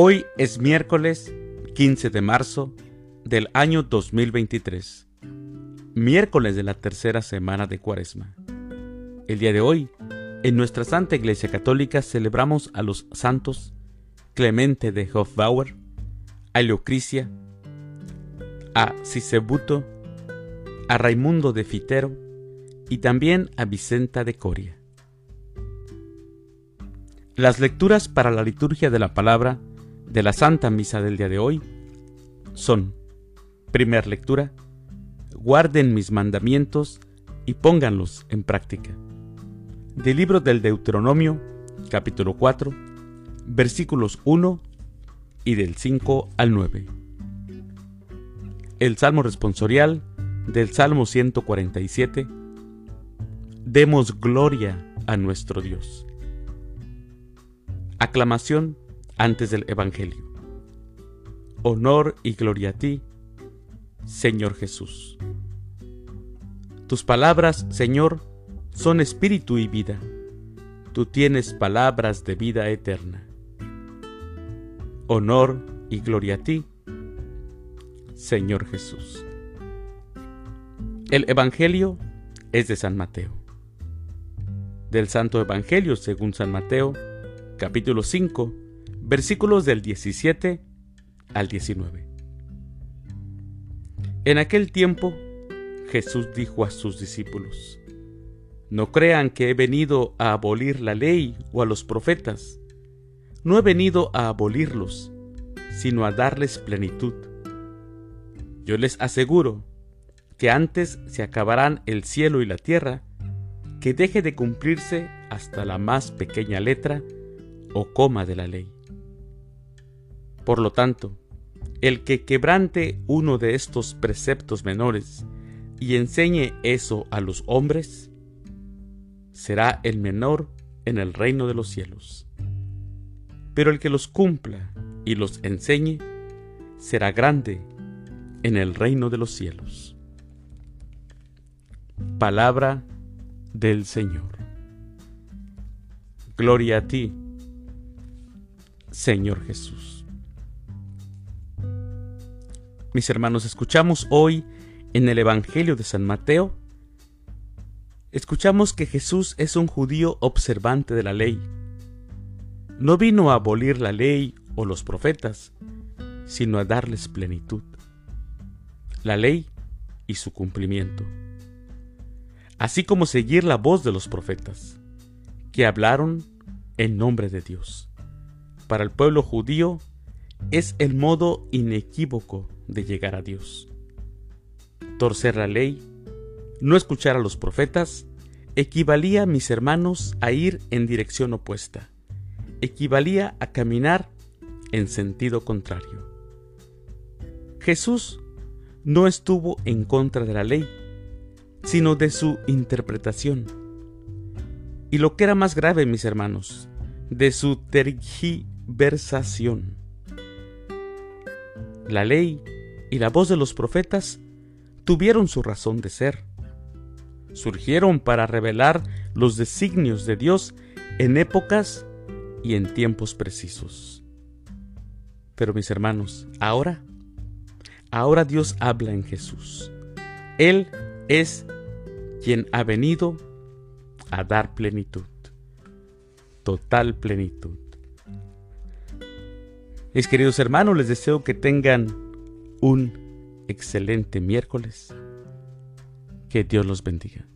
Hoy es miércoles 15 de marzo del año 2023, miércoles de la tercera semana de Cuaresma. El día de hoy, en nuestra Santa Iglesia Católica celebramos a los santos Clemente de Hofbauer, a Leocrisia, a Sisebuto, a Raimundo de Fitero y también a Vicenta de Coria. Las lecturas para la liturgia de la palabra de la Santa Misa del día de hoy son, primer lectura, guarden mis mandamientos y pónganlos en práctica. Del libro del Deuteronomio, capítulo 4, versículos 1 y del 5 al 9. El Salmo responsorial del Salmo 147. Demos gloria a nuestro Dios. Aclamación antes del Evangelio. Honor y gloria a ti, Señor Jesús. Tus palabras, Señor, son espíritu y vida. Tú tienes palabras de vida eterna. Honor y gloria a ti, Señor Jesús. El Evangelio es de San Mateo. Del Santo Evangelio según San Mateo, capítulo 5, versículos del 17 al 19. En aquel tiempo Jesús dijo a sus discípulos, No crean que he venido a abolir la ley o a los profetas. No he venido a abolirlos, sino a darles plenitud. Yo les aseguro que antes se acabarán el cielo y la tierra, que deje de cumplirse hasta la más pequeña letra o coma de la ley. Por lo tanto, el que quebrante uno de estos preceptos menores y enseñe eso a los hombres, será el menor en el reino de los cielos. Pero el que los cumpla y los enseñe, será grande en el reino de los cielos. Palabra del Señor. Gloria a ti, Señor Jesús. Mis hermanos, escuchamos hoy en el Evangelio de San Mateo, escuchamos que Jesús es un judío observante de la ley. No vino a abolir la ley o los profetas, sino a darles plenitud. La ley y su cumplimiento. Así como seguir la voz de los profetas, que hablaron en nombre de Dios. Para el pueblo judío es el modo inequívoco de llegar a Dios. Torcer la ley, no escuchar a los profetas, equivalía, mis hermanos, a ir en dirección opuesta, equivalía a caminar en sentido contrario. Jesús no estuvo en contra de la ley, sino de su interpretación. Y lo que era más grave, mis hermanos, de su tergiversación. La ley y la voz de los profetas tuvieron su razón de ser. Surgieron para revelar los designios de Dios en épocas y en tiempos precisos. Pero mis hermanos, ahora, ahora Dios habla en Jesús. Él es quien ha venido a dar plenitud, total plenitud. Mis queridos hermanos, les deseo que tengan un excelente miércoles. Que Dios los bendiga.